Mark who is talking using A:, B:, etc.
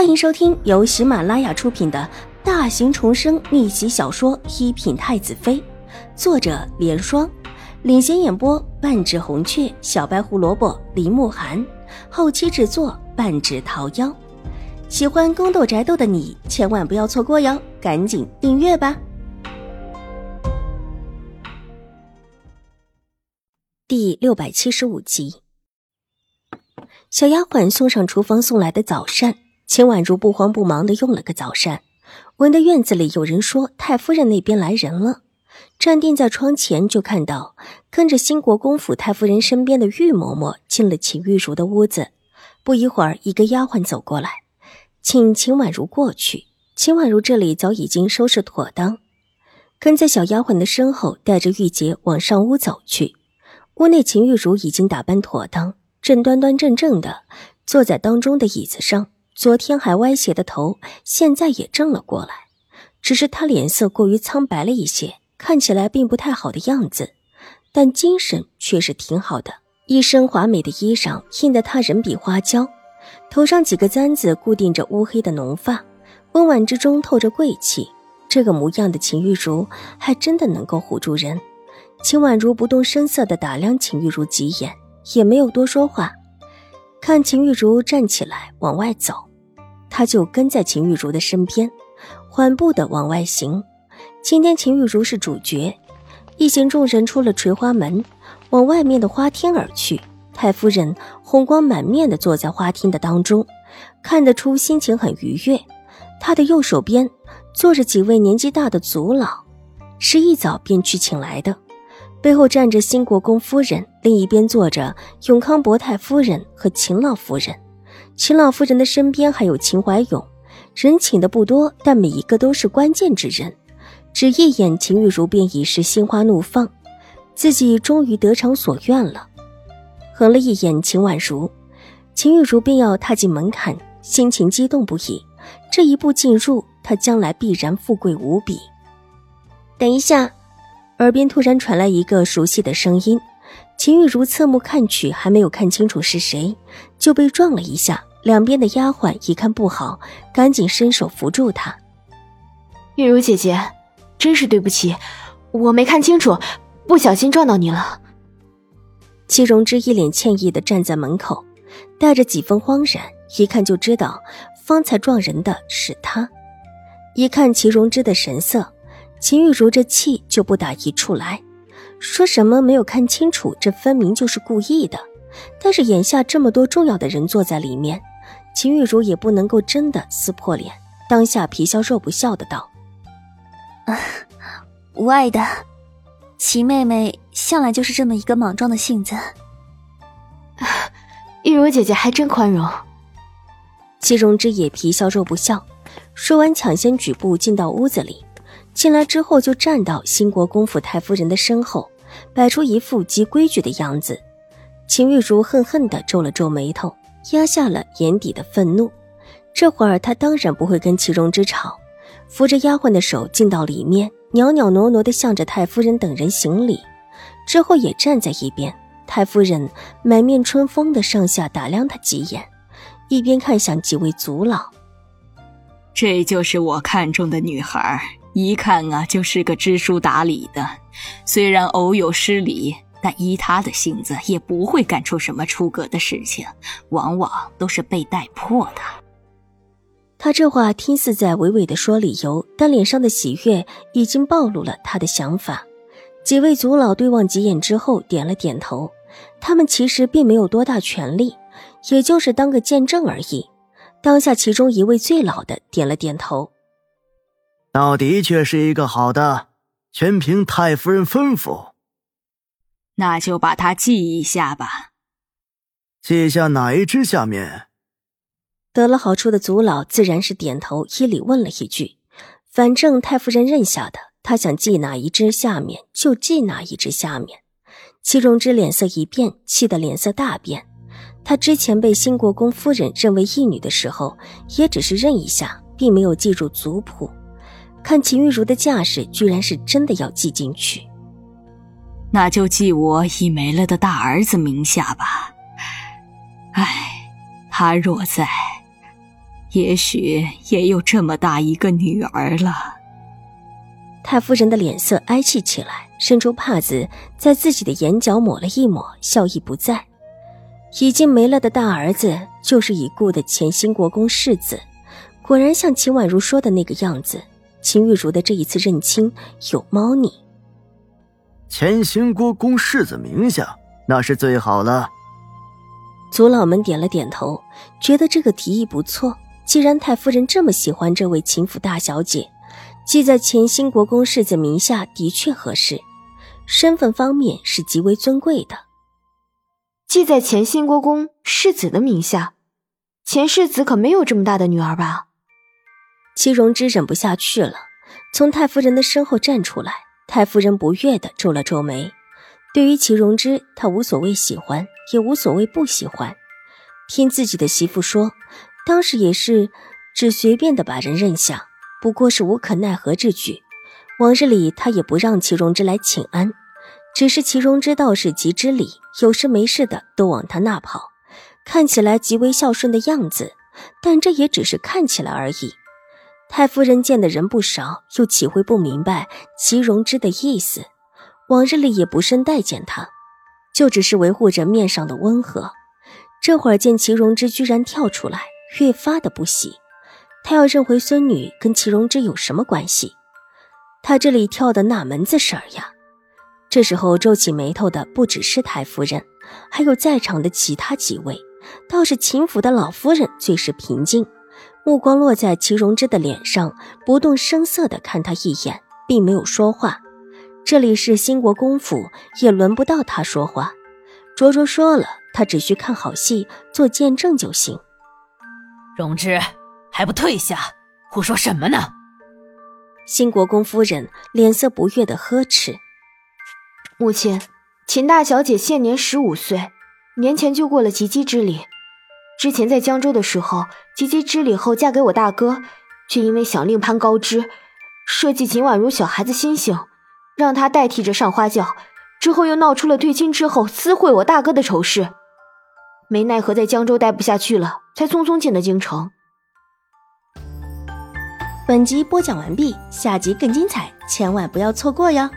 A: 欢迎收听由喜马拉雅出品的大型重生逆袭小说《一品太子妃》，作者：莲霜，领衔演播：半指红雀、小白胡萝卜、林慕寒，后期制作：半指桃夭。喜欢宫斗宅斗的你千万不要错过哟，赶紧订阅吧！第六百七十五集，小丫鬟送上厨房送来的早膳。秦婉如不慌不忙的用了个早膳，闻得院子里有人说太夫人那边来人了，站定在窗前就看到跟着兴国公府太夫人身边的玉嬷嬷进了秦玉茹的屋子。不一会儿，一个丫鬟走过来，请秦婉如过去。秦婉如这里早已经收拾妥当，跟在小丫鬟的身后，带着玉洁往上屋走去。屋内秦玉茹已经打扮妥当，正端端正正的坐在当中的椅子上。昨天还歪斜的头，现在也正了过来，只是他脸色过于苍白了一些，看起来并不太好的样子，但精神却是挺好的。一身华美的衣裳映得他人比花娇，头上几个簪子固定着乌黑的浓发，温婉之中透着贵气。这个模样的秦玉茹还真的能够唬住人。秦婉如不动声色地打量秦玉茹几眼，也没有多说话，看秦玉茹站起来往外走。他就跟在秦玉茹的身边，缓步的往外行。今天秦玉茹是主角，一行众人出了垂花门，往外面的花厅而去。太夫人红光满面的坐在花厅的当中，看得出心情很愉悦。她的右手边坐着几位年纪大的族老，是一早便去请来的。背后站着新国公夫人，另一边坐着永康伯太夫人和秦老夫人。秦老夫人的身边还有秦怀勇，人请的不多，但每一个都是关键之人。只一眼，秦玉茹便已是心花怒放，自己终于得偿所愿了。横了一眼秦婉如，秦玉茹便要踏进门槛，心情激动不已。这一步进入，她将来必然富贵无比。等一下，耳边突然传来一个熟悉的声音。秦玉茹侧目看去，还没有看清楚是谁，就被撞了一下。两边的丫鬟一看不好，赶紧伸手扶住他。
B: 玉茹姐姐，真是对不起，我没看清楚，不小心撞到你了。
A: 戚荣之一脸歉意的站在门口，带着几分慌然，一看就知道方才撞人的是他。一看齐荣之的神色，秦玉茹这气就不打一处来，说什么没有看清楚，这分明就是故意的。但是眼下这么多重要的人坐在里面。秦玉茹也不能够真的撕破脸，当下皮笑肉不笑的道：“
C: 啊，无碍的，齐妹妹向来就是这么一个莽撞的性子。
B: 玉茹姐姐还真宽容。”
A: 齐荣之也皮笑肉不笑，说完抢先举步进到屋子里，进来之后就站到兴国公府太夫人的身后，摆出一副极规矩的样子。秦玉茹恨恨地皱了皱眉头。压下了眼底的愤怒，这会儿她当然不会跟齐荣之吵，扶着丫鬟的手进到里面，袅袅挪挪地向着太夫人等人行礼，之后也站在一边。太夫人满面春风的上下打量他几眼，一边看向几位族老，
D: 这就是我看中的女孩，一看啊就是个知书达理的，虽然偶有失礼。但依他的性子，也不会干出什么出格的事情，往往都是被带破的。
A: 他这话听似在娓娓的说理由，但脸上的喜悦已经暴露了他的想法。几位族老对望几眼之后，点了点头。他们其实并没有多大权力，也就是当个见证而已。当下其中一位最老的点了点头，
E: 那的确是一个好的，全凭太夫人吩咐。
D: 那就把它记一下吧。
E: 记下哪一支下面？
A: 得了好处的族老自然是点头，依礼问了一句。反正太夫人认下的，他想记哪一支下面就记哪一支下面。戚荣之脸色一变，气得脸色大变。他之前被新国公夫人认为义女的时候，也只是认一下，并没有记住族谱。看秦玉茹的架势，居然是真的要记进去。
D: 那就记我已没了的大儿子名下吧。唉，他若在，也许也有这么大一个女儿了。
A: 太夫人的脸色哀戚起来，伸出帕子在自己的眼角抹了一抹，笑意不在。已经没了的大儿子就是已故的前新国公世子，果然像秦婉如说的那个样子。秦玉茹的这一次认亲有猫腻。
E: 前兴国公世子名下，那是最好了。
A: 族老们点了点头，觉得这个提议不错。既然太夫人这么喜欢这位秦府大小姐，记在前兴国公世子名下的确合适，身份方面是极为尊贵的。
B: 记在前兴国公世子的名下，前世子可没有这么大的女儿吧？
A: 齐荣之忍不下去了，从太夫人的身后站出来。太夫人不悦的皱了皱眉。对于齐荣之，她无所谓喜欢，也无所谓不喜欢。听自己的媳妇说，当时也是只随便的把人认下，不过是无可奈何之举。往日里他也不让齐荣之来请安，只是齐荣之倒是极知礼，有事没事的都往他那跑，看起来极为孝顺的样子。但这也只是看起来而已。太夫人见的人不少，又岂会不明白齐荣之的意思？往日里也不甚待见他，就只是维护着面上的温和。这会儿见齐荣之居然跳出来，越发的不喜。他要认回孙女跟齐荣之有什么关系？他这里跳的哪门子事儿呀？这时候皱起眉头的不只是太夫人，还有在场的其他几位，倒是秦府的老夫人最是平静。目光落在齐荣之的脸上，不动声色的看他一眼，并没有说话。这里是兴国公府，也轮不到他说话。卓卓说了，他只需看好戏，做见证就行。
F: 荣之，还不退下？胡说什么呢？
A: 兴国公夫人脸色不悦的呵斥：“
B: 母亲，秦大小姐现年十五岁，年前就过了及笄之礼。”之前在江州的时候，及笄之礼后嫁给我大哥，却因为想另攀高枝，设计秦婉如小孩子心性，让他代替着上花轿。之后又闹出了退亲之后私会我大哥的丑事，没奈何在江州待不下去了，才匆匆进的京城。
G: 本集播讲完毕，下集更精彩，千万不要错过哟。